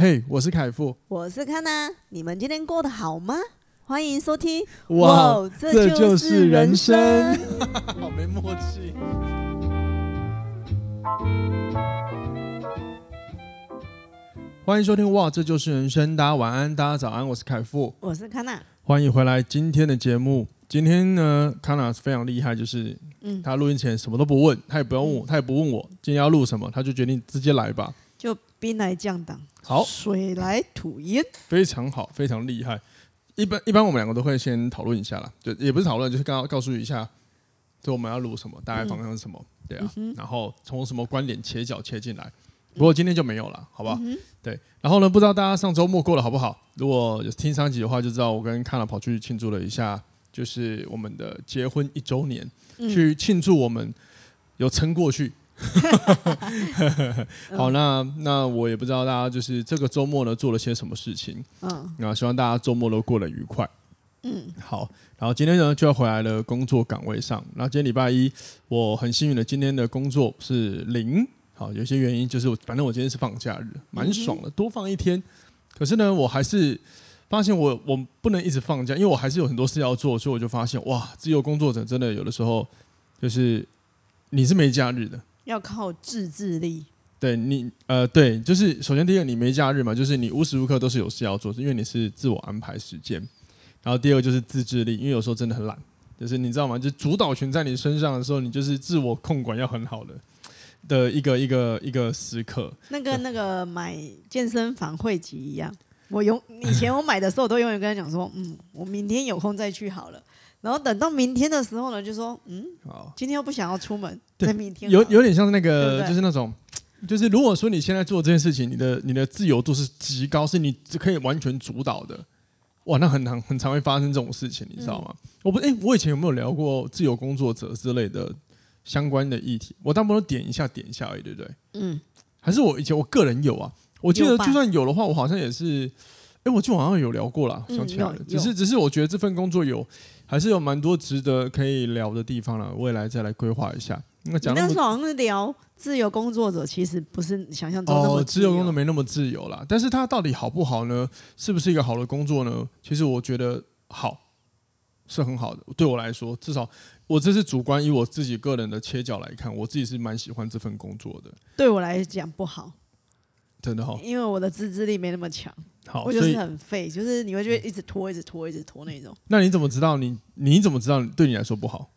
嘿，hey, 我是凯富，我是康娜，你们今天过得好吗？欢迎收听，哇，哇这就是人生，好没默契。欢迎收听，哇，这就是人生，大家晚安，大家早安，我是凯富，我是康娜，欢迎回来今天的节目。今天呢，康娜非常厉害，就是，嗯，他录音前什么都不问，他也不用问我，他也不问我今天要录什么，他就决定直接来吧。就兵来将挡，好，水来土掩，非常好，非常厉害。一般一般我们两个都会先讨论一下啦，就也不是讨论，就是刚刚告诉一下，就我们要录什么，大概方向是什么，嗯、对啊，嗯、然后从什么观点切角切进来。不过今天就没有了，好不好？嗯、对。然后呢，不知道大家上周末过得好不好？如果有听上集的话，就知道我跟康娜跑去庆祝了一下，就是我们的结婚一周年，嗯、去庆祝我们有撑过去。好，那那我也不知道大家就是这个周末呢做了些什么事情。嗯，那希望大家周末都过得愉快。嗯，好，然后今天呢就要回来了工作岗位上。那今天礼拜一，我很幸运的今天的工作是零。好，有些原因就是反正我今天是放假日，蛮爽的，多放一天。可是呢，我还是发现我我不能一直放假，因为我还是有很多事要做，所以我就发现哇，自由工作者真的有的时候就是你是没假日的。要靠自制力。对你，呃，对，就是首先第一个，你没假日嘛，就是你无时无刻都是有事要做，因为你是自我安排时间。然后第二个就是自制力，因为有时候真的很懒，就是你知道吗？就主导权在你身上的时候，你就是自我控管要很好的的一个一个一个时刻。那跟那个买健身房会籍一样，我永以前我买的时候，我都永远跟他讲说，嗯，我明天有空再去好了。然后等到明天的时候呢，就说嗯，好，今天又不想要出门，在明天有有点像那个，对对就是那种，就是如果说你现在做这件事情，你的你的自由度是极高，是你只可以完全主导的，哇，那很常很常会发生这种事情，你知道吗？嗯、我不，哎，我以前有没有聊过自由工作者之类的相关的议题？我大部分都点一下点一下而已，对不对？嗯，还是我以前我个人有啊？我记得就算有的话，我好像也是，哎，我就好像有聊过了，想起来了，嗯、只是只是我觉得这份工作有。还是有蛮多值得可以聊的地方了，未来再来规划一下。那讲那时候好像是聊自由工作者，其实不是想象中那么自由工作没那么自由啦。但是它到底好不好呢？是不是一个好的工作呢？其实我觉得好，是很好的。对我来说，至少我这是主观，以我自己个人的切角来看，我自己是蛮喜欢这份工作的。对我来讲不好。真的好，因为我的自制力没那么强，好，我就是很废，就是你会觉得一直拖，一直拖，一直拖那种。那你怎么知道你？你怎么知道对你来说不好？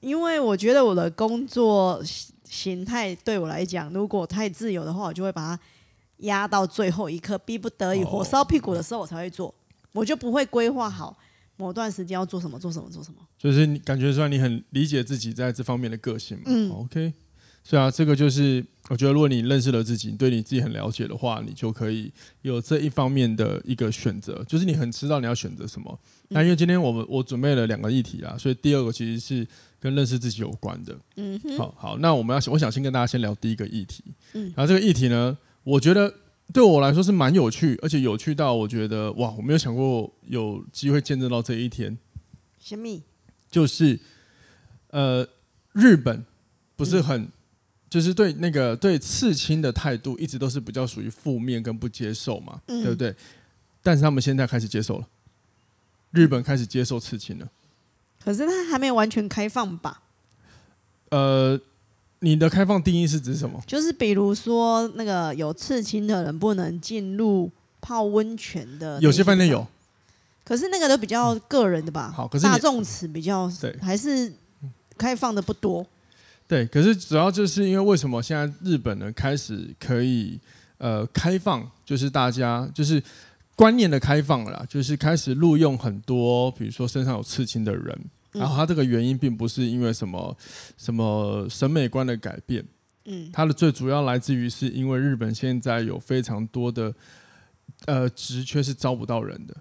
因为我觉得我的工作形态对我来讲，如果太自由的话，我就会把它压到最后一刻，逼不得已火烧屁股的时候我才会做，我就不会规划好某段时间要做什么，做什么，做什么。就是你感觉出来你很理解自己在这方面的个性嘛？嗯，OK。是啊，这个就是我觉得，如果你认识了自己，对你自己很了解的话，你就可以有这一方面的一个选择，就是你很知道你要选择什么。那因为今天我们我准备了两个议题啦，所以第二个其实是跟认识自己有关的。嗯哼，好好，那我们要我想先跟大家先聊第一个议题。嗯，然后这个议题呢，我觉得对我来说是蛮有趣，而且有趣到我觉得哇，我没有想过有机会见证到这一天。什么？就是呃，日本不是很。就是对那个对刺青的态度一直都是比较属于负面跟不接受嘛，嗯、对不对？但是他们现在开始接受了，日本开始接受刺青了。可是他还没有完全开放吧？呃，你的开放定义是指什么？就是比如说那个有刺青的人不能进入泡温泉的，有些饭店有，可是那个都比较个人的吧？好，可是大众词比较对，还是开放的不多。对，可是主要就是因为为什么现在日本呢开始可以呃开放，就是大家就是观念的开放了啦，就是开始录用很多，比如说身上有刺青的人，然后他这个原因并不是因为什么什么审美观的改变，嗯，它的最主要来自于是因为日本现在有非常多的呃职缺是招不到人的。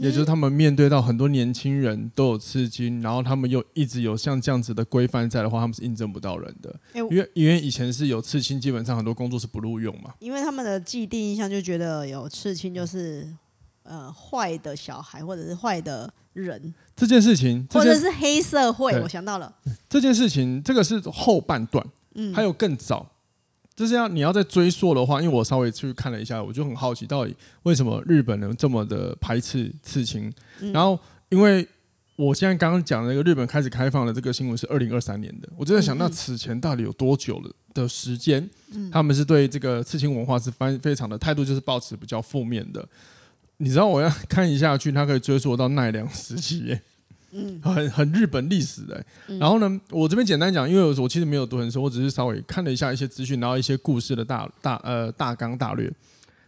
也就是他们面对到很多年轻人都有刺青，然后他们又一直有像这样子的规范在的话，他们是应征不到人的。因为因为以前是有刺青，基本上很多工作是不录用嘛。因为他们的既定印象就觉得有刺青就是呃坏的小孩或者是坏的人。这件事情，或者是黑社会，我想到了。这件事情，这个是后半段，嗯，还有更早。就是要你要再追溯的话，因为我稍微去看了一下，我就很好奇，到底为什么日本人这么的排斥刺青？嗯、然后，因为我现在刚刚讲的那个日本开始开放的这个新闻是二零二三年的，我就在想，那此前到底有多久了的时间？嗯、他们是对这个刺青文化是非非常的态度，就是保持比较负面的。你知道，我要看一下去，他可以追溯到奈良时期耶。嗯，很很日本历史的、欸。嗯、然后呢，我这边简单讲，因为我其实没有读很深，我只是稍微看了一下一些资讯，然后一些故事的大大呃大纲大略。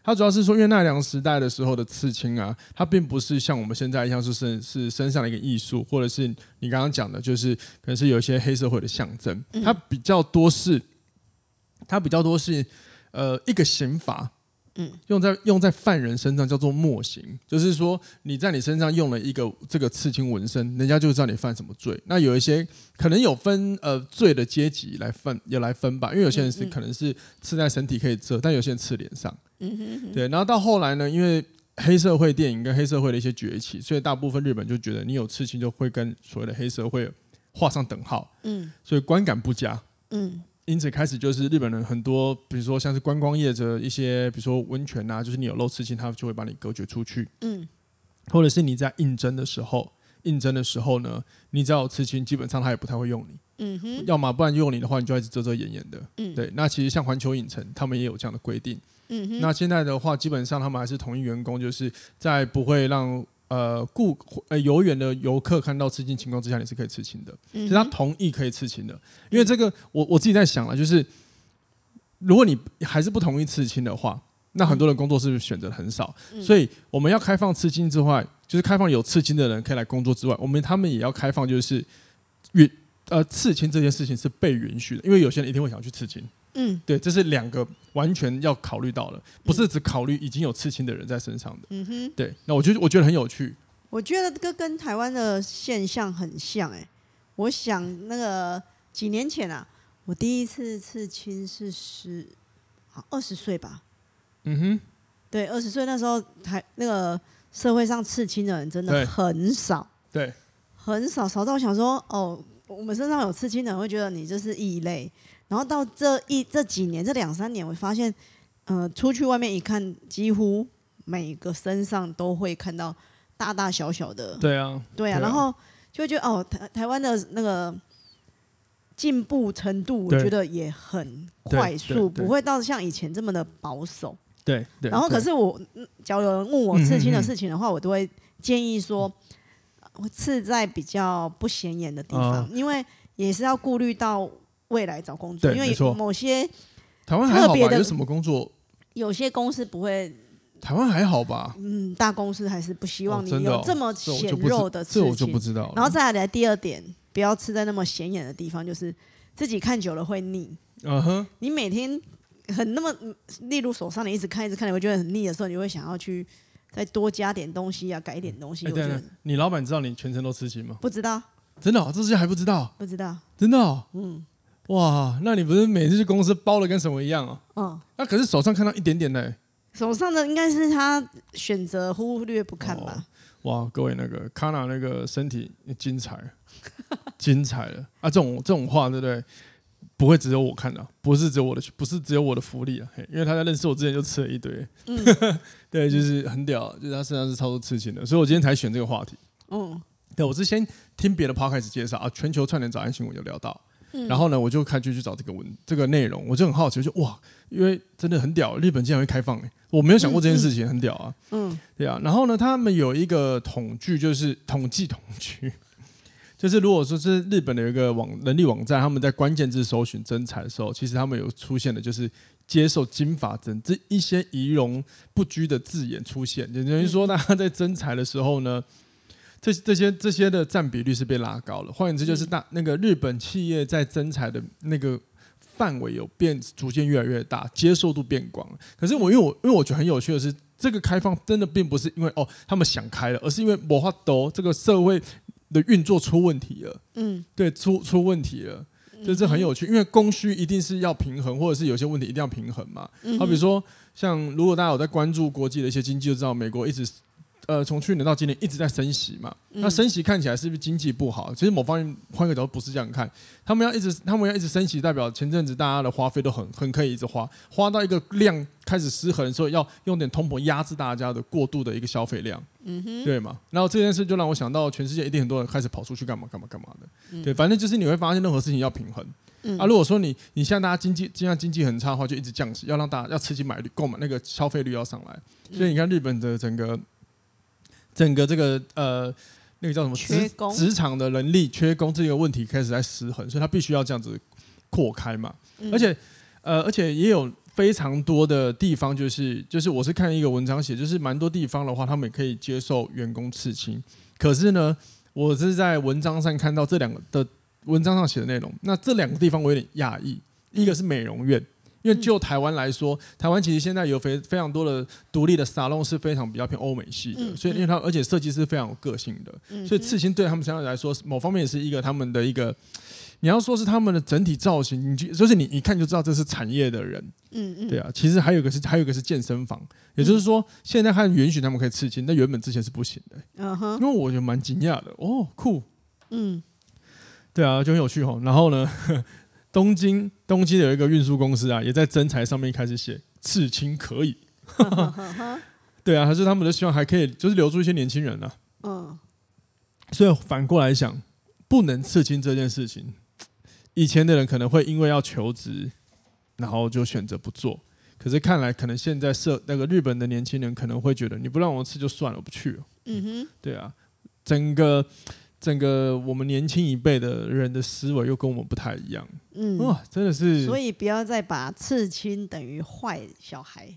它主要是说，因为奈良时代的时候的刺青啊，它并不是像我们现在一样是身是身上的一个艺术，或者是你刚刚讲的，就是可能是有一些黑社会的象征。它比较多是，它比较多是呃一个刑罚。嗯，用在用在犯人身上叫做墨刑，就是说你在你身上用了一个这个刺青纹身，人家就知道你犯什么罪。那有一些可能有分呃罪的阶级来分，也来分吧，因为有些人是可能是刺在身体可以遮，但有些人刺脸上。嗯哼哼。对，然后到后来呢，因为黑社会电影跟黑社会的一些崛起，所以大部分日本就觉得你有刺青就会跟所谓的黑社会画上等号。嗯，所以观感不佳。嗯。因此开始就是日本人很多，比如说像是观光业者一些，比如说温泉啊，就是你有露刺青，他就会把你隔绝出去。嗯，或者是你在应征的时候，应征的时候呢，你只要有刺青，基本上他也不太会用你。嗯哼，要么不然用你的话，你就一直遮遮掩掩的。嗯，对。那其实像环球影城，他们也有这样的规定。嗯哼，那现在的话，基本上他们还是同一员工，就是在不会让。呃，顾呃游园的游客看到刺青情况之下，你是可以刺青的。其实他同意可以刺青的，因为这个我我自己在想了，就是如果你还是不同意刺青的话，那很多人工作是选择很少？所以我们要开放刺青之外，就是开放有刺青的人可以来工作之外，我们他们也要开放，就是允呃刺青这件事情是被允许的，因为有些人一定会想要去刺青。嗯，对，这是两个完全要考虑到的，不是只考虑已经有刺青的人在身上的。嗯哼，对，那我觉得我觉得很有趣。我觉得这个跟台湾的现象很像哎、欸。我想那个几年前啊，我第一次刺青是十好二十岁吧。嗯哼，对，二十岁那时候台那个社会上刺青的人真的很少，对，对很少，少到我想说哦，我们身上有刺青的人会觉得你就是异类。然后到这一这几年，这两三年，我发现，呃，出去外面一看，几乎每个身上都会看到大大小小的。对啊，对啊，然后就会觉得哦，台台湾的那个进步程度，我觉得也很快速，不会到像以前这么的保守。对对。然后，可是我，假如有人问我刺青的事情的话，我都会建议说，我刺在比较不显眼的地方，因为也是要顾虑到。未来找工作，因为某些台湾还好吧？有什么工作？有些公司不会。台湾还好吧？嗯，大公司还是不希望你有这么显肉的刺青。这我就不知道。然后再来第二点，不要吃在那么显眼的地方，就是自己看久了会腻。嗯哼。你每天很那么，例如手上你一直看一直看，你会觉得很腻的时候，你会想要去再多加点东西啊，改一点东西。对对。你老板知道你全程都吃鸡吗？不知道。真的？这些还不知道？不知道。真的？嗯。哇，那你不是每次去公司包的跟什么一样哦？嗯，那可是手上看到一点点呢。手上的应该是他选择忽略不看吧？哇，各位那个卡娜那个身体精彩，精彩了啊！这种这种话对不对？不会只有我看到，不是只有我的，不是只有我的福利啊！因为他在认识我之前就吃了一堆，嗯、对，就是很屌，就是他身上是超多刺青的，所以我今天才选这个话题。嗯，对，我是先听别的 podcast 介绍啊，全球串联早安新闻就聊到。然后呢，我就开始去找这个文这个内容，我就很好奇，就哇，因为真的很屌，日本竟然会开放，我没有想过这件事情，很屌啊。嗯，对啊。然后呢，他们有一个统计，就是统计统计，就是如果说是日本的有一个网人力网站，他们在关键字搜寻征才的时候，其实他们有出现的就是接受金发征这一些仪容不拘的字眼出现，也等于说大家在征才的时候呢。这这些这些的占比率是被拉高了，换言之就是大那个日本企业在增财的那个范围有变，逐渐越来越大，接受度变广。可是我因为我因为我觉得很有趣的是，这个开放真的并不是因为哦他们想开了，而是因为魔法都这个社会的运作出问题了。嗯，对，出出问题了，就这很有趣，因为供需一定是要平衡，或者是有些问题一定要平衡嘛。好比如说，像如果大家有在关注国际的一些经济，就知道美国一直。呃，从去年到今年一直在升息嘛，嗯、那升息看起来是不是经济不好？其实某方面换个角度不是这样看，他们要一直他们要一直升息，代表前阵子大家的花费都很很可以一直花，花到一个量开始失衡的时候，要用点通膨压制大家的过度的一个消费量，嗯哼，对嘛？然后这件事就让我想到，全世界一定很多人开始跑出去干嘛干嘛干嘛的，嗯、对，反正就是你会发现任何事情要平衡，嗯、啊，如果说你你现在大家经济现在经济很差的话，就一直降息，要让大家要刺激买率购买那个消费率要上来，所以你看日本的整个。整个这个呃，那个叫什么职职场的能力缺工这个问题开始在失衡，所以他必须要这样子扩开嘛。而且呃，而且也有非常多的地方，就是就是我是看一个文章写，就是蛮多地方的话，他们也可以接受员工刺青。可是呢，我是在文章上看到这两个的文章上写的内容，那这两个地方我有点讶异。一个是美容院。因为就台湾来说，台湾其实现在有非非常多的独立的沙龙是非常比较偏欧美系的，嗯、所以因为它而且设计师非常有个性的，嗯、所以刺青对他们相对来说，某方面也是一个他们的一个，你要说是他们的整体造型，你就就是你一看就知道这是产业的人，嗯嗯，对啊，其实还有一个是还有一个是健身房，也就是说现在还允许他们可以刺青，但原本之前是不行的，嗯哼，因为我觉得蛮惊讶的，哦，酷，嗯，对啊，就很有趣哦，然后呢？东京，东京有一个运输公司啊，也在征才上面开始写刺青可以。对啊，还是他们都希望还可以，就是留住一些年轻人呢、啊。嗯。所以反过来想，不能刺青这件事情，以前的人可能会因为要求职，然后就选择不做。可是看来，可能现在社那个日本的年轻人可能会觉得，你不让我刺就算了，我不去了。嗯哼。对啊，整个。整个我们年轻一辈的人的思维又跟我们不太一样，嗯，哇，真的是，所以不要再把刺青等于坏小孩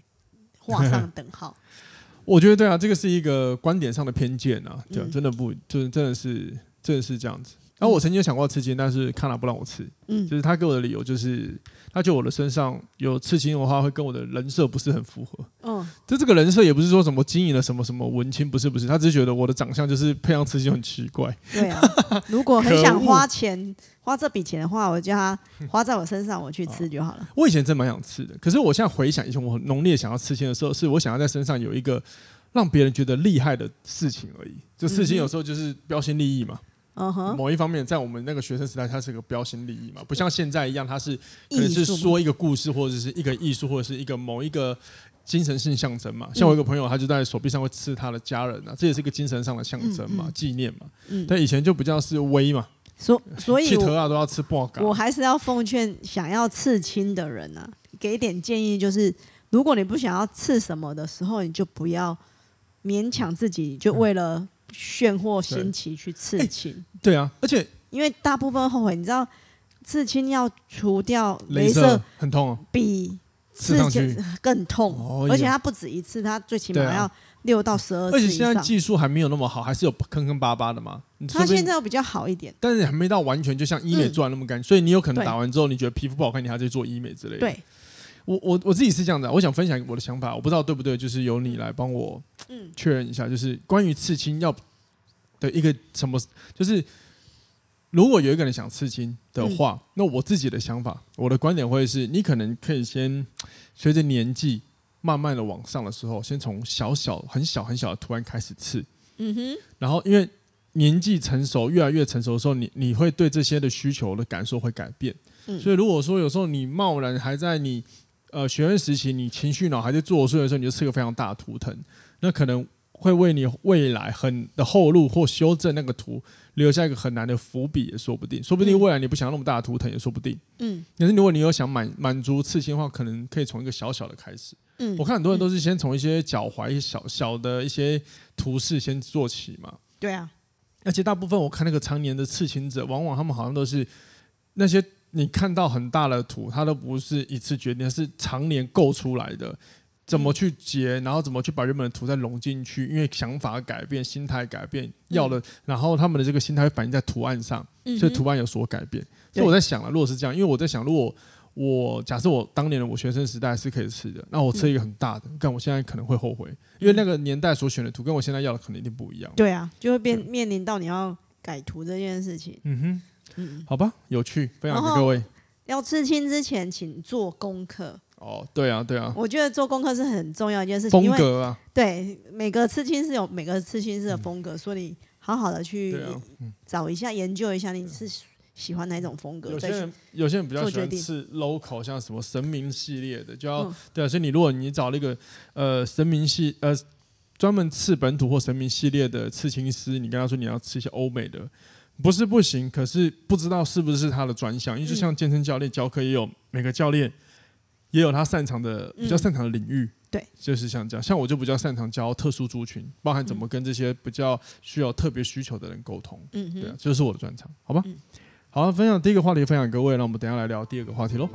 画上等号。我觉得对啊，这个是一个观点上的偏见啊，对，真的不，就是真的是，真的是这样子。然后我曾经有想过刺青，但是看了不让我刺，嗯，就是他给我的理由就是。他觉得我的身上有刺青的话，会跟我的人设不是很符合。嗯，就这个人设也不是说什么经营了什么什么文青，不是不是，他只是觉得我的长相就是配上刺青很奇怪。对啊，如果很想花钱花这笔钱的话，我叫他花在我身上，我去吃就好了。嗯，我以前真蛮想吃的，可是我现在回想以前我很浓烈想要刺青的时候，是我想要在身上有一个让别人觉得厉害的事情而已。就刺青有时候就是标新立异嘛。Uh huh. 某一方面，在我们那个学生时代，它是个标新立异嘛，不像现在一样，它是可能是说一个故事，或者是一个艺术，或者是一个某一个精神性象征嘛。像我一个朋友，他就在手臂上会刺他的家人啊，这也是一个精神上的象征嘛，纪、念嘛。嗯、但以前就比较是威嘛，所所以，头啊都要刺爆感。我还是要奉劝想要刺青的人啊，给一点建议，就是如果你不想要刺什么的时候，你就不要勉强自己，就为了、嗯。炫或新奇去刺青，欸，对啊，而且因为大部分后悔，你知道刺青要除掉镭射很痛哦，比刺青更痛，而且它不止一次，它最起码要六到十二次。而且现在技术还没有那么好，还是有坑坑巴巴的嘛。它现在又比较好一点，但是还没到完全就像医美做完那么干净，所以你有可能打完之后你觉得皮肤不好看，你还在做医美之类的。对，我我我自己是这样的，我想分享我的想法，我不知道对不对，就是由你来帮我确认一下，就是关于刺青要。的一个什么，就是如果有一个人想刺青的话，嗯、那我自己的想法，我的观点会是，你可能可以先随着年纪慢慢的往上的时候，先从小小很小很小的图案开始刺，嗯哼，然后因为年纪成熟，越来越成熟的时候，你你会对这些的需求的感受会改变，嗯、所以如果说有时候你贸然还在你呃学生时期，你情绪脑还在作祟的时候，你就刺个非常大的图腾，那可能。会为你未来很的后路或修正那个图留下一个很难的伏笔也说不定，说不定未来你不想那么大的图腾也说不定。嗯，可是如果你有想满满足刺青的话，可能可以从一个小小的开始。嗯，我看很多人都是先从一些脚踝、一些小小的一些图示先做起嘛。对啊，而且大部分我看那个常年的刺青者，往往他们好像都是那些你看到很大的图，它都不是一次决定，是常年构出来的。怎么去结，然后怎么去把原本的图再融进去？因为想法改变，心态改变，要的，然后他们的这个心态会反映在图案上，所以图案有所改变。所以我在想了，如果是这样，因为我在想，如果我假设我当年的我学生时代是可以吃的，那我吃一个很大的，但我现在可能会后悔，因为那个年代所选的图跟我现在要的可能一定不一样。对啊，就会变面临到你要改图这件事情。嗯哼，嗯，好吧，有趣，分享给各位。要刺青之前，请做功课。哦，对啊，对啊。我觉得做功课是很重要一件事情，风格啊，对，每个刺青是有每个刺青师的风格，嗯、所以你好好的去找一下、嗯、研究一下，你是喜欢哪种风格。有些人有些人比较喜欢刺 local，像什么神明系列的，就要、嗯、对啊。所以你如果你找那个呃神明系呃专门刺本土或神明系列的刺青师，你跟他说你要刺一些欧美的。不是不行，可是不知道是不是他的专项，因为就像健身教练教课，也有每个教练也有他擅长的、比较擅长的领域。对，就是像这样，像我就比较擅长教特殊族群，包含怎么跟这些比较需要特别需求的人沟通。嗯，对啊，这就是我的专长，好吧？好，分享第一个话题，分享各位，那我们等下来聊第二个话题喽。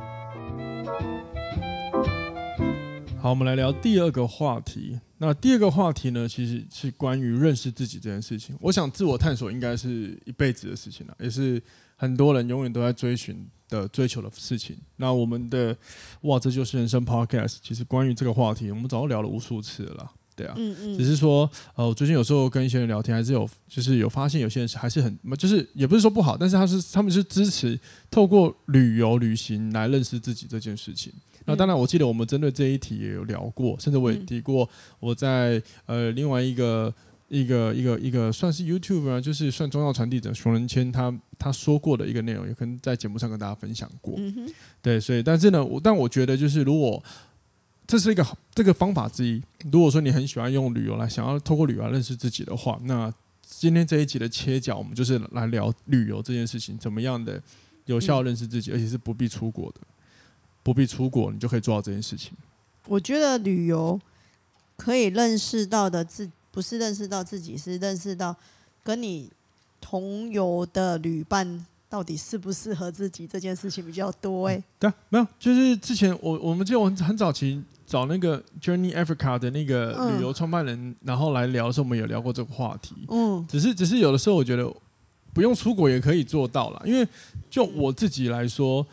好，我们来聊第二个话题。那第二个话题呢，其实是关于认识自己这件事情。我想自我探索应该是一辈子的事情了，也是很多人永远都在追寻的、追求的事情。那我们的哇，这就是人生 Podcast。其实关于这个话题，我们早就聊了无数次了，对啊。嗯嗯。只是说，呃，我最近有时候跟一些人聊天，还是有，就是有发现有些人还是很，就是也不是说不好，但是他是他们是支持透过旅游旅行来认识自己这件事情。那当然，我记得我们针对这一题也有聊过，甚至我也提过我在呃另外一个一个一个一个算是 YouTube 啊，就是算宗教传递者熊仁谦他他说过的一个内容，也可能在节目上跟大家分享过。对，所以但是呢，我但我觉得就是如果这是一个这个方法之一，如果说你很喜欢用旅游来想要透过旅游来认识自己的话，那今天这一集的切角，我们就是来聊旅游这件事情，怎么样的有效认识自己，而且是不必出国的。不必出国，你就可以做到这件事情。我觉得旅游可以认识到的自，不是认识到自己，是认识到跟你同游的旅伴到底适不适合自己这件事情比较多。哎、嗯，对啊，没有，就是之前我我们记得我很早期找那个 Journey Africa 的那个旅游创办人，嗯、然后来聊的时候，我们有聊过这个话题。嗯，只是只是有的时候我觉得不用出国也可以做到了，因为就我自己来说。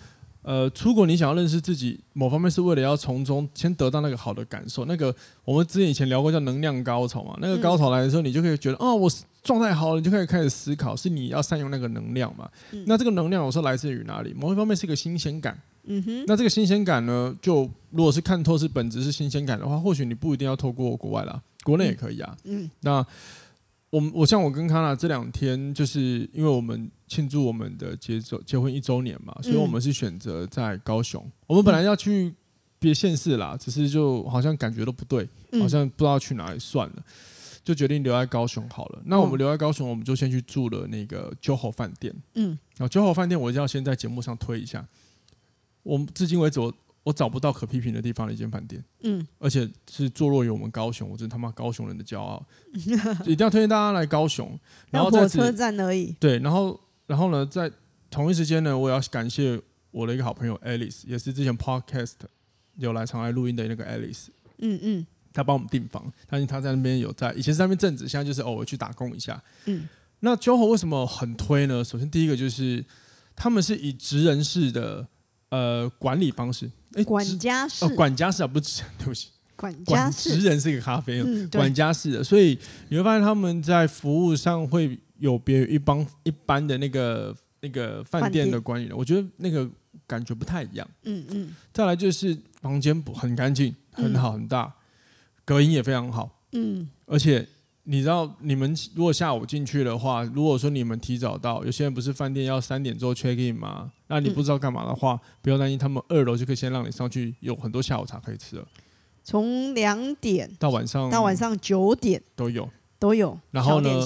呃，出国你想要认识自己，某方面是为了要从中先得到那个好的感受。那个我们之前以前聊过叫能量高潮嘛，那个高潮来的时候，你就可以觉得，哦，我状态好了，你就可以开始思考，是你要善用那个能量嘛。那这个能量有时候来自于哪里？某一方面是一个新鲜感。嗯哼。那这个新鲜感呢，就如果是看透是本质是新鲜感的话，或许你不一定要透过国外啦，国内也可以啊。嗯。那。我我像我跟康娜这两天，就是因为我们庆祝我们的结周结婚一周年嘛，所以我们是选择在高雄。我们本来要去别县市啦，只是就好像感觉都不对，好像不知道去哪里算了，就决定留在高雄好了。那我们留在高雄，我们就先去住了那个 JOHO 饭店。嗯，然后 JOHO 饭店，我一定要先在节目上推一下。我们至今为止我。我找不到可批评的地方的一间饭店，嗯，而且是坐落于我们高雄，我真他妈高雄人的骄傲，一定要推荐大家来高雄。然后在火车站而已。对，然后然后呢，在同一时间呢，我也要感谢我的一个好朋友 Alice，也是之前 Podcast 有来常来录音的那个 Alice，嗯嗯，他帮我们订房，但是他在那边有在，以前是在那边正职，现在就是偶尔去打工一下，嗯。那 JOHO 为什么很推呢？首先第一个就是他们是以职人式的呃管理方式。欸、管家式，哦，管家式啊，不是，对不起，管家式，职人是一个咖啡，嗯、管家式的，所以你会发现他们在服务上会有别于一帮一般的那个那个饭店的管理人，我觉得那个感觉不太一样。嗯嗯。再来就是房间很干净，很好，很大，隔音也非常好。嗯。而且。你知道，你们如果下午进去的话，如果说你们提早到，有些人不是饭店要三点之后 check in 吗？那你不知道干嘛的话，嗯、不要担心，他们二楼就可以先让你上去，有很多下午茶可以吃了。从两点到晚上到晚上九点都有都有。然后呢？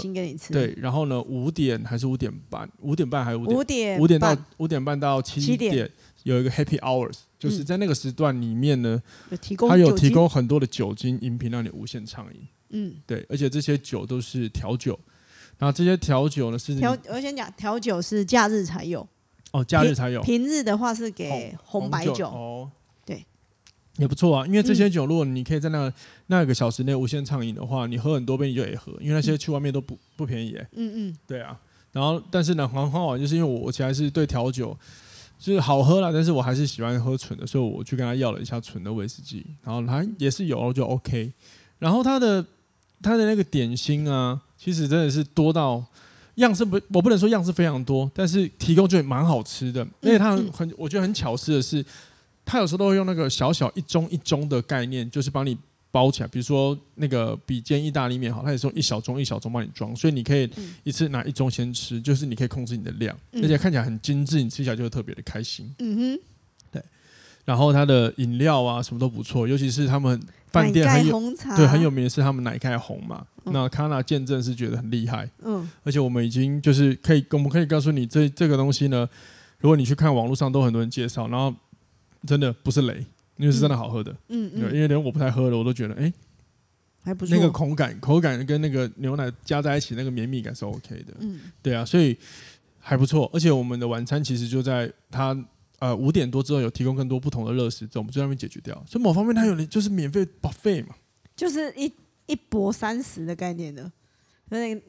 对，然后呢？五点还是五点半？五点半还是五点？五点到五点半到七点有一个 happy hours，就是在那个时段里面呢，有提供，它有提供很多的酒精饮品让你无限畅饮。嗯，对，而且这些酒都是调酒，然后这些调酒呢是调，我先讲调酒是假日才有，哦，假日才有，平，平日的话是给红白酒，酒哦，对，也不错啊，因为这些酒如果你可以在那那个小时内无限畅饮的话，你喝很多杯你就可以喝，因为那些去外面都不不便宜，嗯嗯，对啊，然后但是呢很好玩，就是因为我我其实是对调酒就是好喝了，但是我还是喜欢喝纯的，所以我去跟他要了一下纯的威士忌，然后他也是有就 OK，然后他的。它的那个点心啊，其实真的是多到样式不，我不能说样式非常多，但是提供就蛮好吃的。而且它很，很，我觉得很巧思的是，他有时候都会用那个小小一盅一盅的概念，就是帮你包起来。比如说那个比煎意大利面好，他也是用一小盅一小盅帮你装，所以你可以一次拿一盅先吃，就是你可以控制你的量，而且看起来很精致，你吃起来就会特别的开心。嗯哼，对。然后它的饮料啊什么都不错，尤其是他们饭店很有红茶对很有名的是他们奶盖红嘛。嗯、那卡娜见证是觉得很厉害，嗯，而且我们已经就是可以，我们可以告诉你这这个东西呢，如果你去看网络上都很多人介绍，然后。真的不是雷，因为是真的好喝的。嗯嗯，对，因为连我不太喝的，我都觉得哎，欸、还不错。那个口感，口感跟那个牛奶加在一起，那个绵密感是 OK 的。嗯，对啊，所以还不错。而且我们的晚餐其实就在它呃五点多之后有提供更多不同的热食，我们就在那边解决掉。所以某方面它有就是免费 buffet 嘛，就是一一博三十的概念呢。所以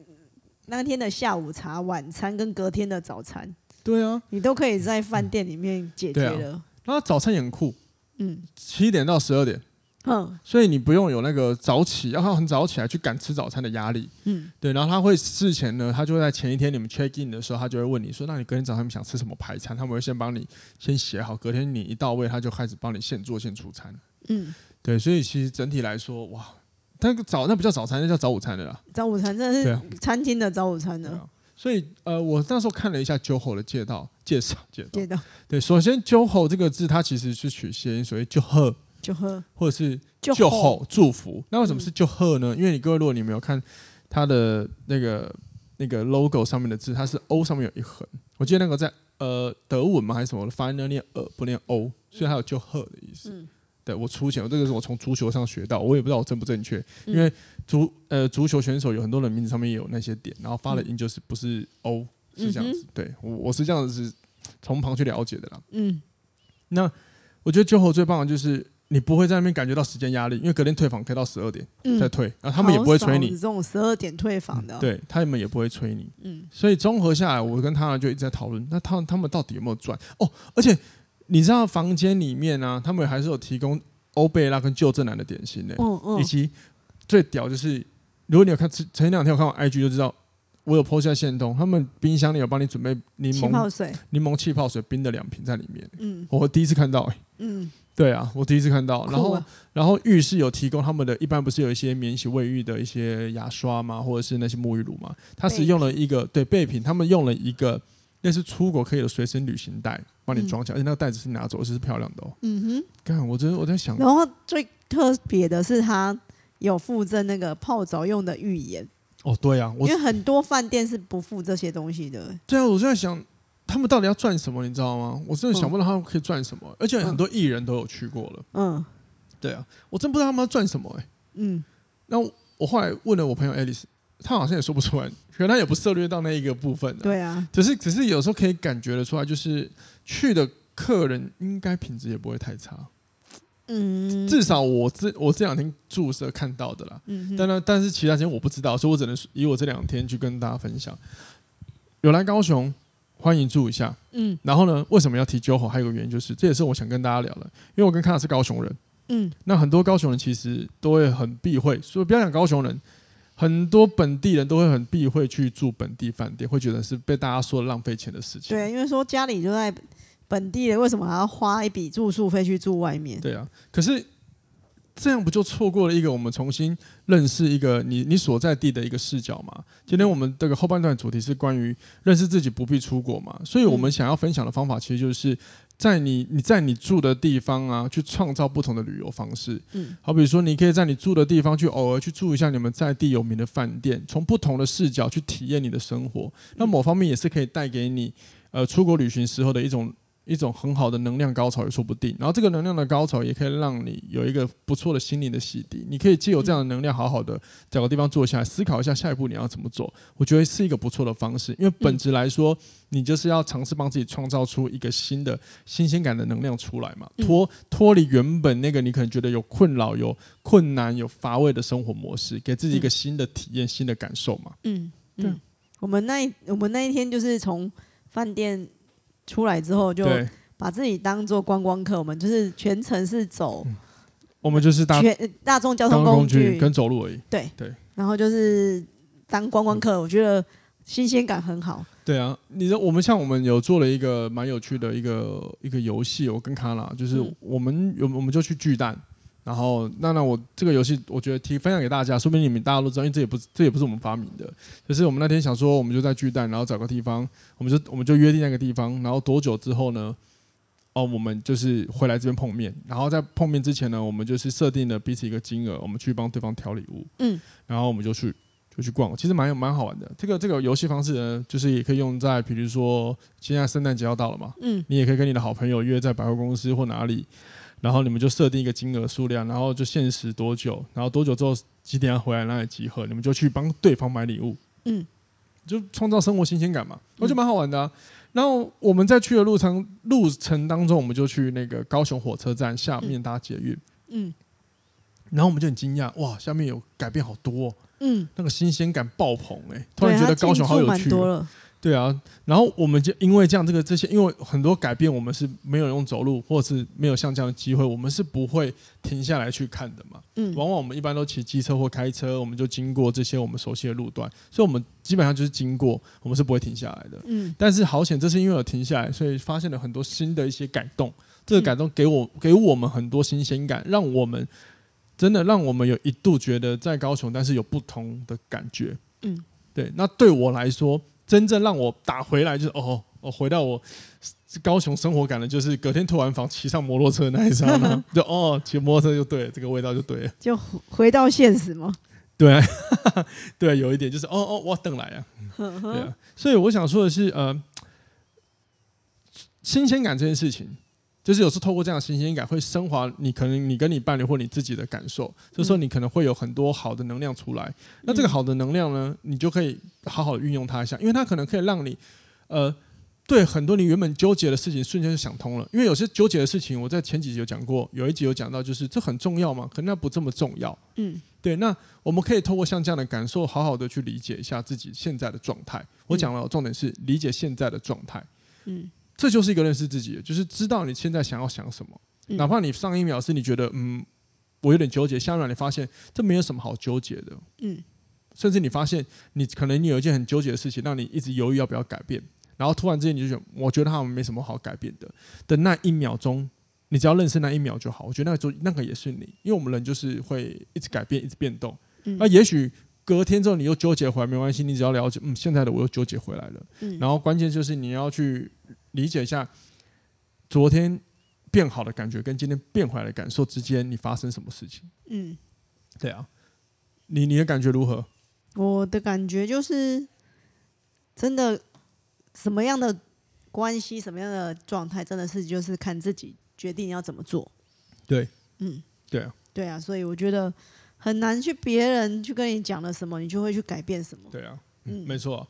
那天的下午茶、晚餐跟隔天的早餐，对啊，你都可以在饭店里面解决的。然后早餐也很酷，嗯，七点到十二点，嗯，所以你不用有那个早起，然后很早起来去赶吃早餐的压力，嗯，对。然后他会事前呢，他就会在前一天你们 check in 的时候，他就会问你说，那你隔天早上想吃什么排餐？他们会先帮你先写好，隔天你一到位，他就开始帮你现做现出餐，嗯，对。所以其实整体来说，哇，那个早那不叫早餐，那叫早午餐的啦。早午餐真的是餐厅的早午餐的。所以，呃，我那时候看了一下 “JOHO” 的介绍，介绍，介绍。道对，首先 “JOHO” 这个字，它其实是取谐音，所谓“就贺”，就贺，或者是“就贺”祝福。那为什么是“就贺”呢？嗯、因为你各位，如果你没有看它的那个那个 logo 上面的字，它是 “O” 上面有一横。我记得那个在呃德文嘛还是什么的发音呢？念“呃”不念 “O”，所以它有“就贺”的意思。嗯对，我出钱，这个是我从足球上学到，我也不知道我正不正确，因为足呃足球选手有很多人名字上面也有那些点，然后发的音就是不是 O 是这样子，对我我是这样子是从旁去了解的啦。嗯，那我觉得 JOHO 最棒的就是你不会在那边感觉到时间压力，因为隔天退房可以到十二点再退，然后他们也不会催你。这种十二点退房的，对他们也不会催你。嗯，所以综合下来，我跟他们就一直在讨论，那他他们到底有没有赚？哦，而且。你知道房间里面呢、啊，他们还是有提供欧贝拉跟旧正南的点心呢、欸，嗯嗯、以及最屌就是，如果你有看前前两天我看我 IG 就知道，我有 po 下线通，他们冰箱里有帮你准备柠檬气泡水，柠檬气泡水冰的两瓶在里面，嗯，我第一次看到、欸，嗯，对啊，我第一次看到，然后、啊、然后浴室有提供他们的一般不是有一些免洗卫浴的一些牙刷嘛，或者是那些沐浴乳嘛，它是用了一个对备品，他们用了一个。那是出国可以的随身旅行袋，帮你装起来，嗯、而且那个袋子是拿走，而且是漂亮的哦。嗯哼，看，我真的我在想，然后最特别的是，它有附赠那个泡澡用的浴盐。哦，对啊，因为很多饭店是不附这些东西的。对啊，我就在想，他们到底要赚什么？你知道吗？我真的想不到他们可以赚什么。嗯、而且很多艺人都有去过了。嗯，对啊，我真不知道他们要赚什么哎、欸。嗯，那我后来问了我朋友 Alice。他好像也说不出来，可能他也不涉猎到那一个部分。对啊，只是只是有时候可以感觉得出来，就是去的客人应该品质也不会太差。嗯，至少我这我这两天注射看到的啦。嗯哼，但呢，但是其他时间我不知道，所以我只能以我这两天去跟大家分享。有来高雄，欢迎住一下。嗯，然后呢，为什么要提 JOHO？还有个原因就是，这也是我想跟大家聊的，因为我跟康纳是高雄人。嗯，那很多高雄人其实都会很避讳，所以不要讲高雄人。很多本地人都会很避讳去住本地饭店，会觉得是被大家说浪费钱的事情。对，因为说家里就在本地人，为什么还要花一笔住宿费去住外面？对啊，可是这样不就错过了一个我们重新认识一个你你所在地的一个视角吗？今天我们这个后半段主题是关于认识自己不必出国嘛，所以我们想要分享的方法其实就是。在你你在你住的地方啊，去创造不同的旅游方式。嗯，好比说，你可以在你住的地方去偶尔去住一下你们在地有名的饭店，从不同的视角去体验你的生活。那某方面也是可以带给你，呃，出国旅行时候的一种。一种很好的能量高潮也说不定，然后这个能量的高潮也可以让你有一个不错的心灵的洗涤。你可以借由这样的能量，好好的找个地方坐下来，思考一下下一步你要怎么做。我觉得是一个不错的方式，因为本质来说，你就是要尝试帮自己创造出一个新的新鲜感的能量出来嘛，脱脱离原本那个你可能觉得有困扰、有困难、有乏味的生活模式，给自己一个新的体验、新的感受嘛。嗯，对。我们那一我们那一天就是从饭店。出来之后就把自己当做观光客，我们就是全程是走，我们就是大全大众交通工具跟走路而已。对。对，然后就是当观光客，我觉得新鲜感很好。对啊，你说我们像我们有做了一个蛮有趣的一个一个游戏，我跟卡拉就是我们有、嗯、我们就去巨蛋，然后那那我这个游戏我觉得提分享给大家，说不定你们大家都知道，因为这也不是这也不是我们发明的，就是我们那天想说，我们就在巨蛋，然后找个地方，我们就我们就约定那个地方，然后多久之后呢？哦，我们就是回来这边碰面，然后在碰面之前呢，我们就是设定了彼此一个金额，我们去帮对方挑礼物，嗯，然后我们就去。就去逛，其实蛮有蛮好玩的。这个这个游戏方式呢，就是也可以用在，比如说现在圣诞节要到了嘛，嗯，你也可以跟你的好朋友约在百货公司或哪里，然后你们就设定一个金额数量，然后就限时多久，然后多久之后几点要回来那里集合，你们就去帮对方买礼物，嗯，就创造生活新鲜感嘛，我觉得蛮好玩的啊。然后我们在去的路程路程当中，我们就去那个高雄火车站下面搭捷运，嗯，然后我们就很惊讶，哇，下面有改变好多哦。嗯，那个新鲜感爆棚哎、欸，突然觉得高雄好有趣。对啊，然后我们就因为这样，这个这些，因为很多改变，我们是没有用走路，或者是没有像这样的机会，我们是不会停下来去看的嘛。嗯，往往我们一般都骑机车或开车，我们就经过这些我们熟悉的路段，所以我们基本上就是经过，我们是不会停下来的。嗯，但是好险，这是因为有停下来，所以发现了很多新的一些改动。这个改动给我给我们很多新鲜感，让我们。真的让我们有一度觉得在高雄，但是有不同的感觉。嗯，对。那对我来说，真正让我打回来就是哦，我回到我高雄生活感的，就是隔天退完房骑上摩托车那一刹那，就哦，骑摩托车就对了，这个味道就对了，就回到现实吗？对，啊对，有一点就是哦哦，我等来啊，对啊。所以我想说的是，呃，新鲜感这件事情。就是有时候透过这样的新鲜感，会升华你可能你跟你伴侣或你自己的感受。这时候你可能会有很多好的能量出来。那这个好的能量呢，你就可以好好运用它一下，因为它可能可以让你，呃，对很多你原本纠结的事情瞬间就想通了。因为有些纠结的事情，我在前几集有讲过，有一集有讲到，就是这很重要嘛，可能那不这么重要。嗯，对。那我们可以透过像这样的感受，好好的去理解一下自己现在的状态。我讲了，重点是理解现在的状态。嗯。这就是一个认识自己，就是知道你现在想要想什么。嗯、哪怕你上一秒是你觉得嗯，我有点纠结，下一秒你发现这没有什么好纠结的。嗯，甚至你发现你可能你有一件很纠结的事情，让你一直犹豫要不要改变，然后突然之间你就觉得我觉得他们没什么好改变的的那一秒钟，你只要认识那一秒就好。我觉得那个就那个也是你，因为我们人就是会一直改变，一直变动。嗯、那也许隔天之后你又纠结回来没关系，你只要了解嗯，现在的我又纠结回来了。嗯，然后关键就是你要去。理解一下，昨天变好的感觉跟今天变坏的感受之间，你发生什么事情？嗯，对啊，你你的感觉如何？我的感觉就是，真的什么样的关系，什么样的状态，真的是就是看自己决定要怎么做。对，嗯，对啊，对啊，所以我觉得很难去别人去跟你讲了什么，你就会去改变什么。对啊，嗯，没错。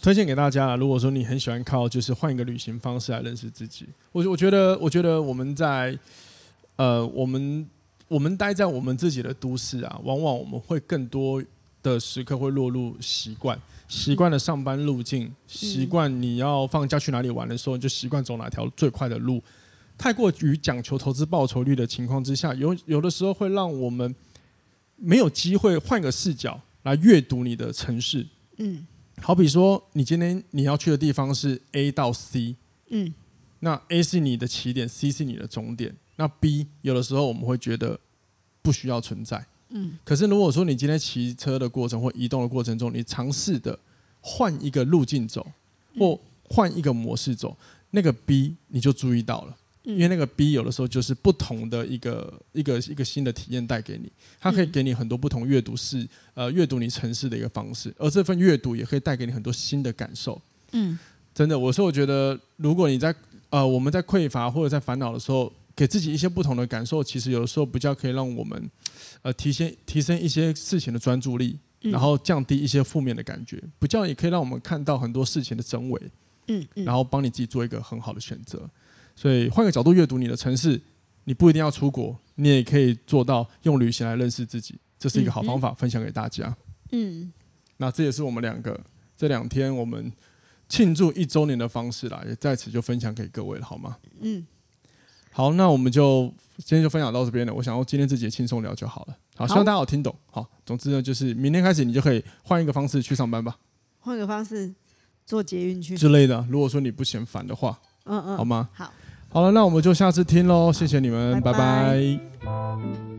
推荐给大家啊。如果说你很喜欢靠，就是换一个旅行方式来认识自己，我我觉得，我觉得我们在呃，我们我们待在我们自己的都市啊，往往我们会更多的时刻会落入习惯，习惯的上班路径，习惯你要放假去哪里玩的时候，你就习惯走哪条最快的路。太过于讲求投资报酬率的情况之下，有有的时候会让我们没有机会换个视角来阅读你的城市。嗯。好比说，你今天你要去的地方是 A 到 C，嗯，那 A 是你的起点，C 是你的终点，那 B 有的时候我们会觉得不需要存在，嗯，可是如果说你今天骑车的过程或移动的过程中，你尝试的换一个路径走，或换一个模式走，那个 B 你就注意到了。因为那个 B 有的时候就是不同的一个一个一个新的体验带给你，它可以给你很多不同阅读式呃阅读你城市的一个方式，而这份阅读也可以带给你很多新的感受。嗯，真的，我说我觉得，如果你在呃我们在匮乏或者在烦恼的时候，给自己一些不同的感受，其实有的时候比较可以让我们呃提升提升一些事情的专注力，然后降低一些负面的感觉，比较也可以让我们看到很多事情的真伪。嗯，然后帮你自己做一个很好的选择。所以换个角度阅读你的城市，你不一定要出国，你也可以做到用旅行来认识自己，这是一个好方法，分享给大家。嗯，那这也是我们两个这两天我们庆祝一周年的方式啦，也在此就分享给各位了，好吗？嗯，好，那我们就今天就分享到这边了。我想要今天自己轻松聊就好了。好，希望大家有听懂。好，总之呢，就是明天开始你就可以换一个方式去上班吧。换个方式。坐捷运去之类的。如果说你不嫌烦的话，嗯嗯，好吗？好，好了那我们就下次听喽谢谢你们拜拜。